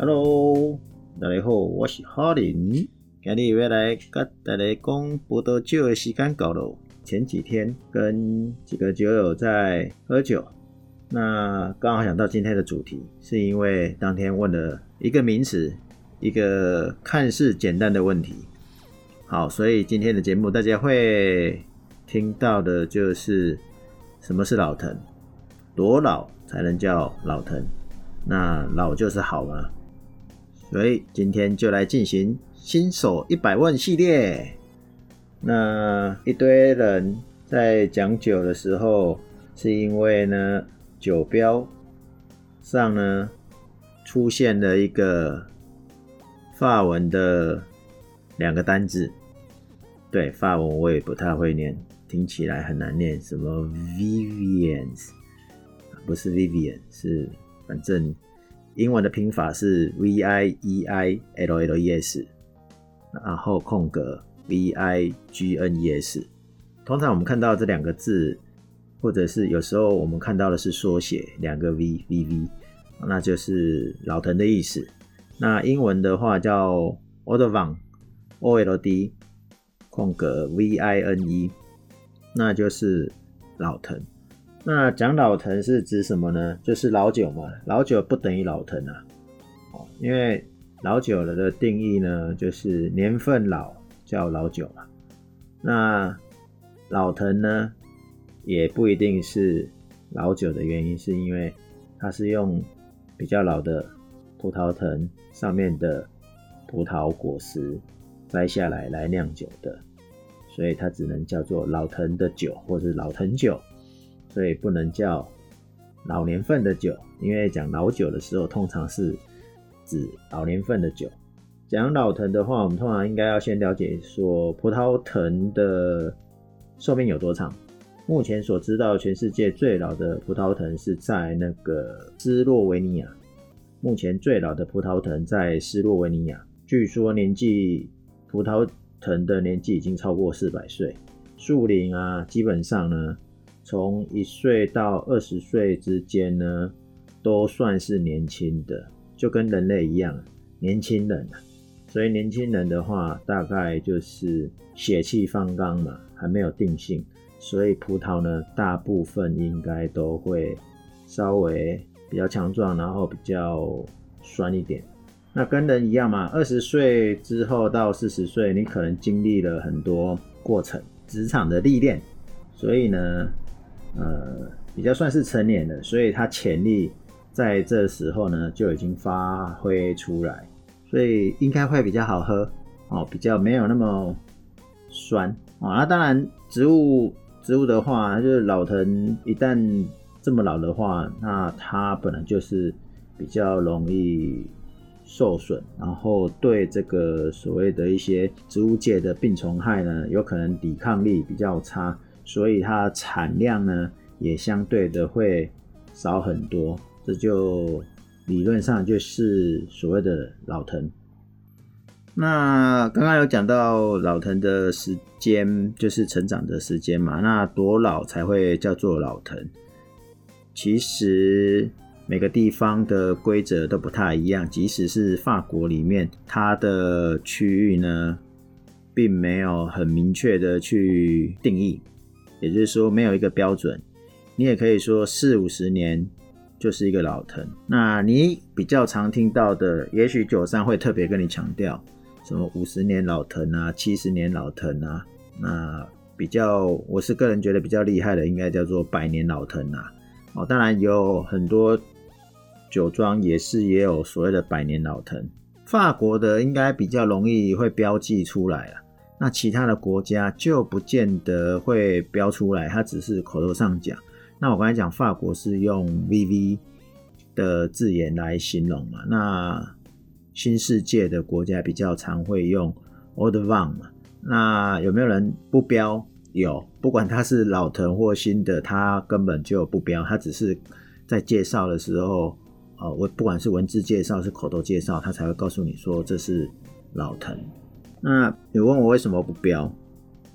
Hello，大家好，我是哈林。今日要来跟大家讲葡萄酒的时间到了。前几天跟几个酒友在喝酒，那刚好想到今天的主题，是因为当天问了一个名词，一个看似简单的问题。好，所以今天的节目大家会听到的就是什么是老藤，多老才能叫老藤？那老就是好吗？所以今天就来进行新手一百问系列。那一堆人在讲酒的时候，是因为呢酒标上呢出现了一个法文的两个单字。对，法文我也不太会念，听起来很难念，什么 Vivians？不是 Vivian，是。反正英文的拼法是 V I E I L L E S，然后空格 V I G N E S。通常我们看到这两个字，或者是有时候我们看到的是缩写，两个 V V V，那就是老藤的意思。那英文的话叫 Old Vine O L D 空格 V I N E，那就是老藤。那讲老藤是指什么呢？就是老酒嘛，老酒不等于老藤啊。哦，因为老酒了的定义呢，就是年份老叫老酒嘛。那老藤呢，也不一定是老酒的原因，是因为它是用比较老的葡萄藤上面的葡萄果实摘下来来酿酒的，所以它只能叫做老藤的酒，或者是老藤酒。所以不能叫老年份的酒，因为讲老酒的时候，通常是指老年份的酒。讲老藤的话，我们通常应该要先了解说葡萄藤的寿命有多长。目前所知道，全世界最老的葡萄藤是在那个斯洛维尼亚。目前最老的葡萄藤在斯洛维尼亚，据说年纪葡萄藤的年纪已经超过四百岁。树龄啊，基本上呢。从一岁到二十岁之间呢，都算是年轻的，就跟人类一样，年轻人。所以年轻人的话，大概就是血气方刚嘛，还没有定性。所以葡萄呢，大部分应该都会稍微比较强壮，然后比较酸一点。那跟人一样嘛，二十岁之后到四十岁，你可能经历了很多过程，职场的历练，所以呢。呃，比较算是成年了，所以它潜力在这时候呢就已经发挥出来，所以应该会比较好喝哦，比较没有那么酸哦。那当然，植物植物的话，就是老藤一旦这么老的话，那它本来就是比较容易受损，然后对这个所谓的一些植物界的病虫害呢，有可能抵抗力比较差。所以它产量呢也相对的会少很多，这就理论上就是所谓的老藤。那刚刚有讲到老藤的时间，就是成长的时间嘛，那多老才会叫做老藤？其实每个地方的规则都不太一样，即使是法国里面，它的区域呢，并没有很明确的去定义。也就是说，没有一个标准，你也可以说四五十年就是一个老藤。那你比较常听到的，也许酒商会特别跟你强调，什么五十年老藤啊，七十年老藤啊。那比较，我是个人觉得比较厉害的，应该叫做百年老藤啊。哦，当然有很多酒庄也是也有所谓的百年老藤。法国的应该比较容易会标记出来啊。那其他的国家就不见得会标出来，它只是口头上讲。那我刚才讲法国是用 VV 的字眼来形容嘛，那新世界的国家比较常会用 Old Vine 嘛。那有没有人不标？有，不管它是老藤或新的，它根本就不标，它只是在介绍的时候，呃，我不管是文字介绍是口头介绍，它才会告诉你说这是老藤。那你问我为什么不标？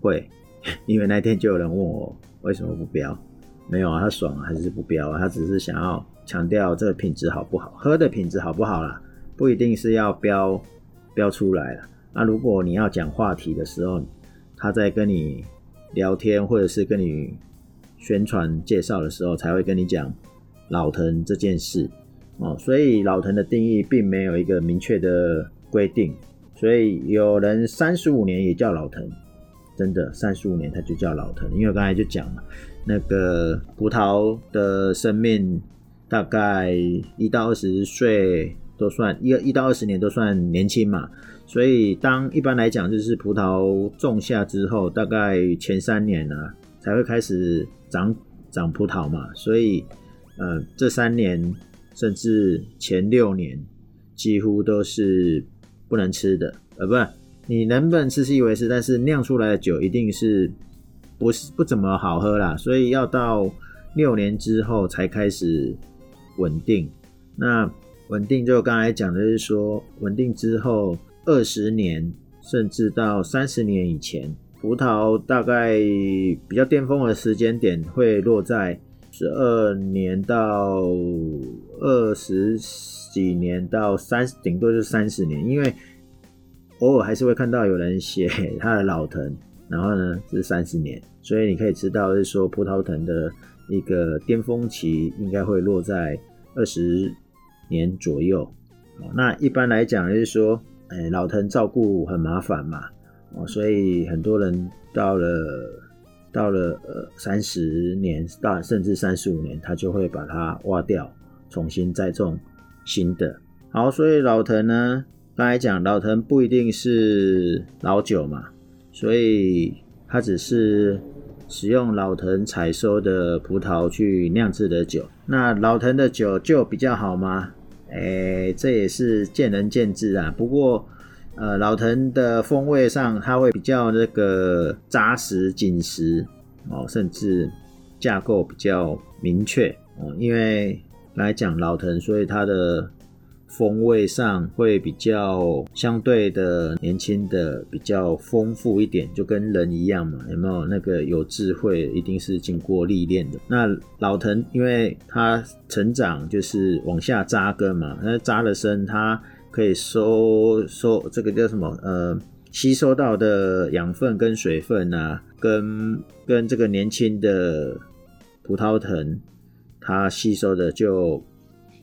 会，因为那天就有人问我为什么不标，没有啊，他爽还是不标啊？他只是想要强调这个品质好不好，喝的品质好不好啦？不一定是要标标出来了。那如果你要讲话题的时候，他在跟你聊天或者是跟你宣传介绍的时候，才会跟你讲老藤这件事哦。所以老藤的定义并没有一个明确的规定，所以有人三十五年也叫老藤，真的三十五年他就叫老藤，因为我刚才就讲了，那个葡萄的生命大概一到二十岁都算一一到二十年都算年轻嘛。所以，当一般来讲，就是葡萄种下之后，大概前三年呢、啊，才会开始长长葡萄嘛。所以，呃，这三年甚至前六年，几乎都是不能吃的。呃，不是，你能不能吃是一回事，但是酿出来的酒一定是不是不怎么好喝啦。所以要到六年之后才开始稳定。那稳定就刚才讲的是说，稳定之后。二十年甚至到三十年以前，葡萄大概比较巅峰的时间点会落在十二年到二十几年到三，顶多就三十年。因为偶尔还是会看到有人写他的老藤，然后呢是三十年，所以你可以知道是说葡萄藤的一个巅峰期应该会落在二十年左右。那一般来讲就是说。哎，老藤照顾很麻烦嘛，哦，所以很多人到了到了呃三十年到甚至三十五年，他就会把它挖掉，重新栽种新的。好，所以老藤呢，刚才讲老藤不一定是老酒嘛，所以它只是使用老藤采收的葡萄去酿制的酒。那老藤的酒就比较好吗？哎、这也是见仁见智啊。不过，呃，老藤的风味上，它会比较那个扎实、紧实哦，甚至架构比较明确哦。因为来讲老藤，所以它的。风味上会比较相对的年轻的比较丰富一点，就跟人一样嘛，有没有那个有智慧，一定是经过历练的。那老藤，因为它成长就是往下扎根嘛，那扎了深，它可以收收这个叫什么？呃，吸收到的养分跟水分啊，跟跟这个年轻的葡萄藤，它吸收的就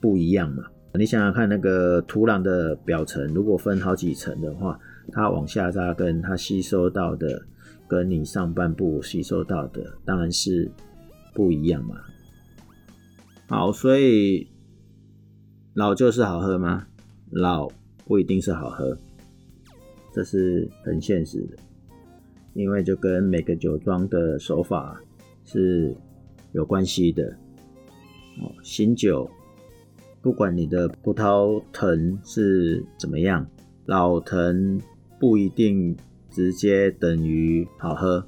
不一样嘛。你想想看，那个土壤的表层如果分好几层的话，它往下扎根，它吸收到的跟你上半部吸收到的当然是不一样嘛。好，所以老旧是好喝吗？老不一定是好喝，这是很现实的，因为就跟每个酒庄的手法是有关系的。哦，新酒。不管你的葡萄藤是怎么样，老藤不一定直接等于好喝，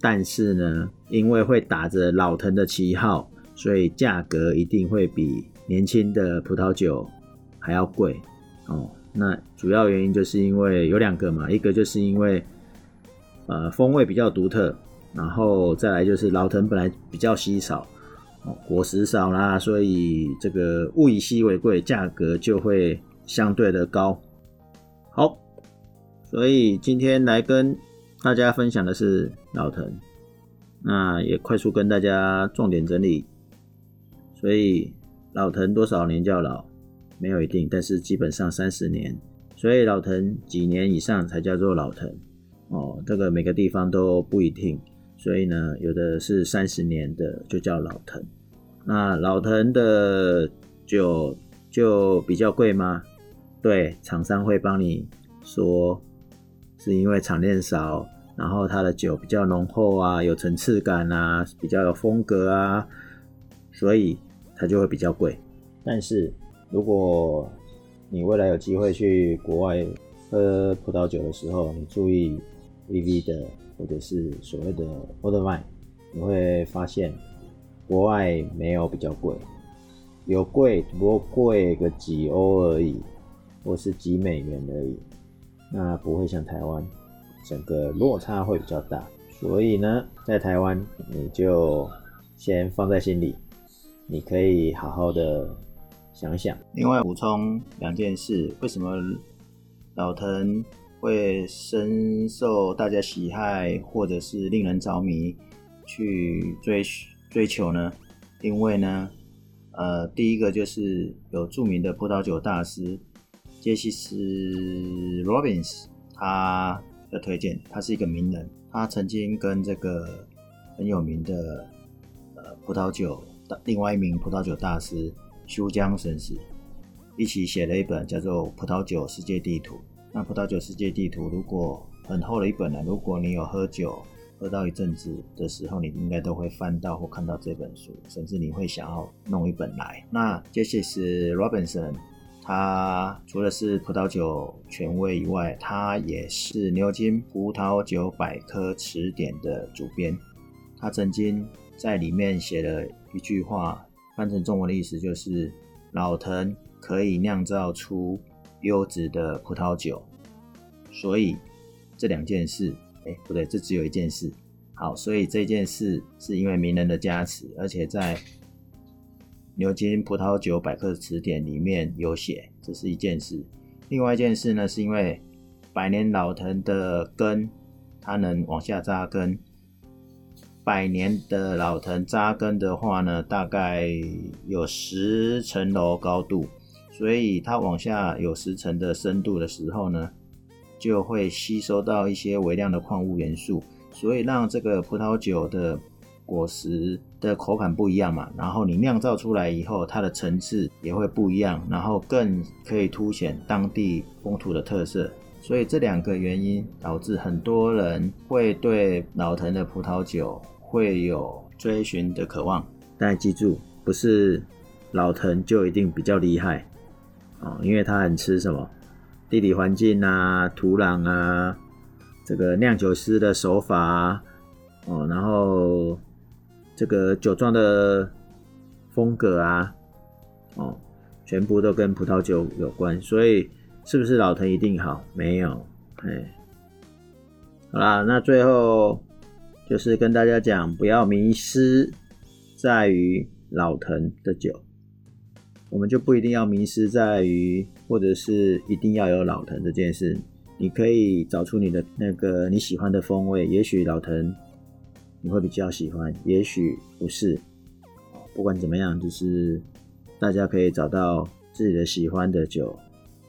但是呢，因为会打着老藤的旗号，所以价格一定会比年轻的葡萄酒还要贵哦。那主要原因就是因为有两个嘛，一个就是因为呃风味比较独特，然后再来就是老藤本来比较稀少。果实少啦，所以这个物以稀为贵，价格就会相对的高。好，所以今天来跟大家分享的是老藤，那也快速跟大家重点整理。所以老藤多少年叫老？没有一定，但是基本上三十年。所以老藤几年以上才叫做老藤？哦，这个每个地方都不一定。所以呢，有的是三十年的就叫老藤。那老藤的酒就比较贵吗？对，厂商会帮你说，是因为产量少，然后它的酒比较浓厚啊，有层次感啊，比较有风格啊，所以它就会比较贵。但是如果你未来有机会去国外喝葡萄酒的时候，你注意 VV 的。或者是所谓的 Old Vine，你会发现国外没有比较贵，有贵不过贵个几欧而已，或是几美元而已，那不会像台湾，整个落差会比较大。所以呢，在台湾你就先放在心里，你可以好好的想一想。另外补充两件事，为什么老藤会深受大家喜爱，或者是令人着迷去追追求呢？因为呢，呃，第一个就是有著名的葡萄酒大师杰西斯·罗宾斯，他的推荐，他是一个名人，他曾经跟这个很有名的呃葡萄酒另外一名葡萄酒大师修江绅士一起写了一本叫做《葡萄酒世界地图》。那《葡萄酒世界地图》如果很厚的一本呢，如果你有喝酒。喝到一阵子的时候，你应该都会翻到或看到这本书，甚至你会想要弄一本来。那杰西斯·罗宾森，他除了是葡萄酒权威以外，他也是牛津葡萄酒百科词典的主编。他曾经在里面写了一句话，翻成中文的意思就是：老藤可以酿造出优质的葡萄酒。所以这两件事。哎，不对，这只有一件事。好，所以这件事是因为名人的加持，而且在牛津葡萄酒百科词典里面有写，这是一件事。另外一件事呢，是因为百年老藤的根它能往下扎根，百年的老藤扎根的话呢，大概有十层楼高度，所以它往下有十层的深度的时候呢。就会吸收到一些微量的矿物元素，所以让这个葡萄酒的果实的口感不一样嘛。然后你酿造出来以后，它的层次也会不一样，然后更可以凸显当地风土的特色。所以这两个原因导致很多人会对老藤的葡萄酒会有追寻的渴望。但记住，不是老藤就一定比较厉害啊，因为它很吃什么？地理环境啊，土壤啊，这个酿酒师的手法啊，哦，然后这个酒庄的风格啊，哦，全部都跟葡萄酒有关。所以，是不是老藤一定好？没有，哎，好啦，那最后就是跟大家讲，不要迷失在于老藤的酒。我们就不一定要迷失在于，或者是一定要有老藤这件事。你可以找出你的那个你喜欢的风味，也许老藤你会比较喜欢，也许不是。不管怎么样，就是大家可以找到自己的喜欢的酒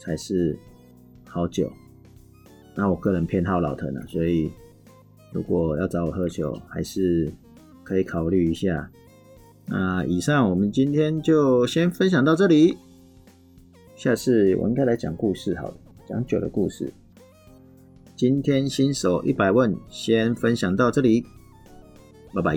才是好酒。那我个人偏好老藤啊，所以如果要找我喝酒，还是可以考虑一下。那以上我们今天就先分享到这里，下次我应该来讲故事好了，讲酒的故事。今天新手一百问先分享到这里，拜拜。